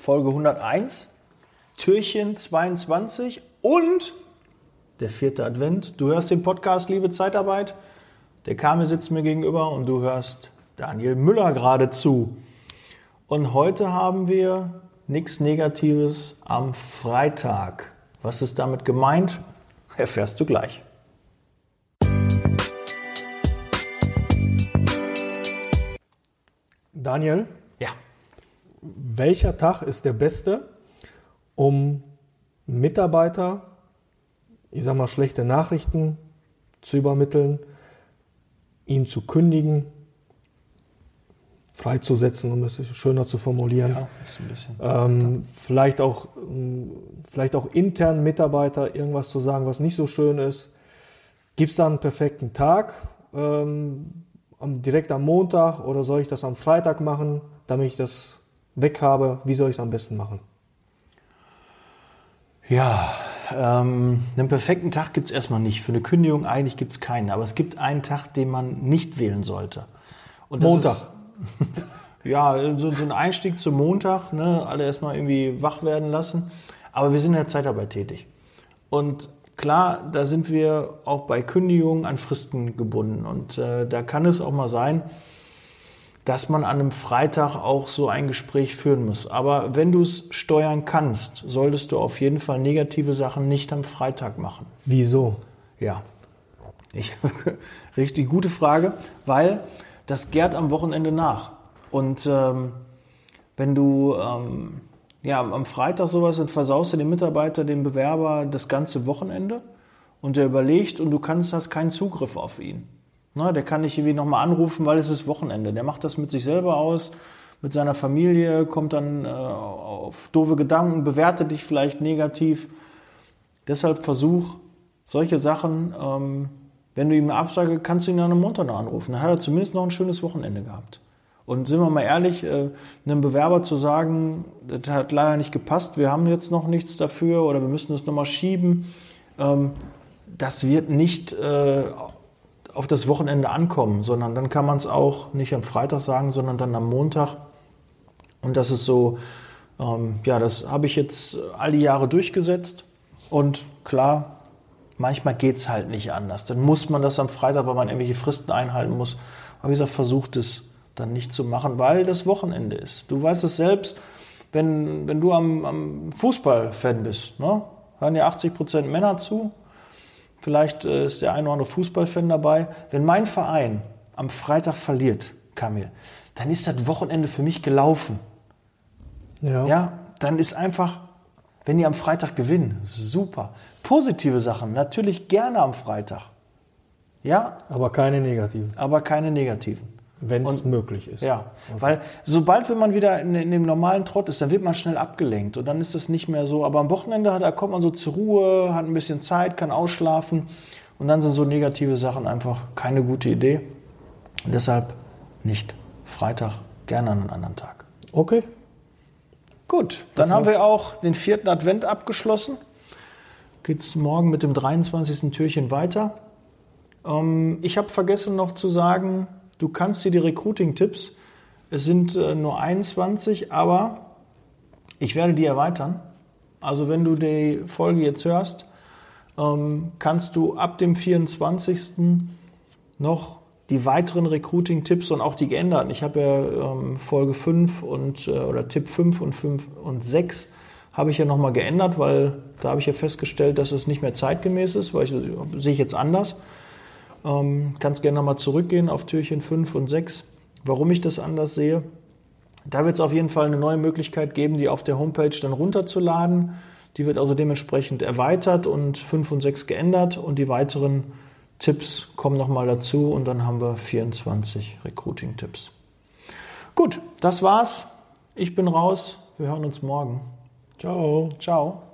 Folge 101, Türchen 22 und der vierte Advent. Du hörst den Podcast Liebe Zeitarbeit. Der Kame sitzt mir gegenüber und du hörst Daniel Müller gerade zu. Und heute haben wir nichts Negatives am Freitag. Was ist damit gemeint? Erfährst du gleich. Daniel, Ja. Welcher Tag ist der beste, um Mitarbeiter, ich sag mal, schlechte Nachrichten zu übermitteln, ihn zu kündigen, freizusetzen, um es schöner zu formulieren? Ja, ist ein bisschen. Ähm, vielleicht, auch, vielleicht auch intern Mitarbeiter irgendwas zu sagen, was nicht so schön ist. Gibt es da einen perfekten Tag? Ähm, direkt am Montag oder soll ich das am Freitag machen, damit ich das weg habe? Wie soll ich es am besten machen? Ja, ähm, einen perfekten Tag gibt es erstmal nicht. Für eine Kündigung eigentlich gibt es keinen. Aber es gibt einen Tag, den man nicht wählen sollte. Und das Montag. Ist, ja, so, so ein Einstieg zum Montag, ne? alle erstmal irgendwie wach werden lassen. Aber wir sind in der Zeitarbeit tätig. Und klar, da sind wir auch bei Kündigungen an Fristen gebunden. Und äh, da kann es auch mal sein, dass man an einem Freitag auch so ein Gespräch führen muss. Aber wenn du es steuern kannst, solltest du auf jeden Fall negative Sachen nicht am Freitag machen. Wieso? Ja. Ich, richtig gute Frage, weil das gärt am Wochenende nach. Und ähm, wenn du ähm, ja, am Freitag sowas, dann versaust du den Mitarbeiter, den Bewerber das ganze Wochenende und der überlegt und du kannst, hast keinen Zugriff auf ihn. Na, der kann nicht irgendwie nochmal anrufen, weil es ist Wochenende. Der macht das mit sich selber aus, mit seiner Familie, kommt dann äh, auf doofe Gedanken, bewertet dich vielleicht negativ. Deshalb versuch solche Sachen, ähm, wenn du ihm eine Absage, kannst du ihn dann am Montag noch anrufen. Dann hat er zumindest noch ein schönes Wochenende gehabt. Und sind wir mal ehrlich, äh, einem Bewerber zu sagen, das hat leider nicht gepasst, wir haben jetzt noch nichts dafür oder wir müssen das nochmal schieben, ähm, das wird nicht äh, auf das Wochenende ankommen, sondern dann kann man es auch nicht am Freitag sagen, sondern dann am Montag. Und das ist so, ähm, ja, das habe ich jetzt all die Jahre durchgesetzt. Und klar, manchmal geht es halt nicht anders. Dann muss man das am Freitag, weil man irgendwelche Fristen einhalten muss. Aber wie gesagt, versucht es dann nicht zu machen, weil das Wochenende ist. Du weißt es selbst, wenn, wenn du am, am Fußballfan bist, ne? hören ja 80 Prozent Männer zu. Vielleicht äh, ist der eine oder andere Fußballfan dabei. Wenn mein Verein am Freitag verliert, Kamil, dann ist das Wochenende für mich gelaufen. Ja. Ja, dann ist einfach, wenn die am Freitag gewinnen, super. Positive Sachen, natürlich gerne am Freitag. Ja, Aber keine negativen, aber keine negativen. Wenn es möglich ist. Ja, weil sobald, wenn man wieder in, in dem normalen Trott ist, dann wird man schnell abgelenkt und dann ist das nicht mehr so. Aber am Wochenende hat, da kommt man so zur Ruhe, hat ein bisschen Zeit, kann ausschlafen und dann sind so negative Sachen einfach keine gute Idee. Und deshalb nicht Freitag, gerne an einem anderen Tag. Okay. Gut, dann haben wir auch den vierten Advent abgeschlossen. Geht's morgen mit dem 23. Türchen weiter. Ähm, ich habe vergessen noch zu sagen, du kannst dir die Recruiting-Tipps, es sind äh, nur 21, aber ich werde die erweitern. Also wenn du die Folge jetzt hörst, ähm, kannst du ab dem 24. noch die weiteren Recruiting-Tipps und auch die geänderten. Ich habe ja ähm, Folge 5 und äh, oder Tipp 5 und 5 und 6 habe ich ja nochmal geändert, weil da habe ich ja festgestellt, dass es nicht mehr zeitgemäß ist, weil ich sehe ich jetzt anders. Ähm, kannst gerne nochmal zurückgehen auf Türchen 5 und 6, warum ich das anders sehe. Da wird es auf jeden Fall eine neue Möglichkeit geben, die auf der Homepage dann runterzuladen. Die wird also dementsprechend erweitert und 5 und 6 geändert und die weiteren Tipps kommen nochmal dazu und dann haben wir 24 Recruiting-Tipps. Gut, das war's. Ich bin raus. Wir hören uns morgen. Ciao. Ciao.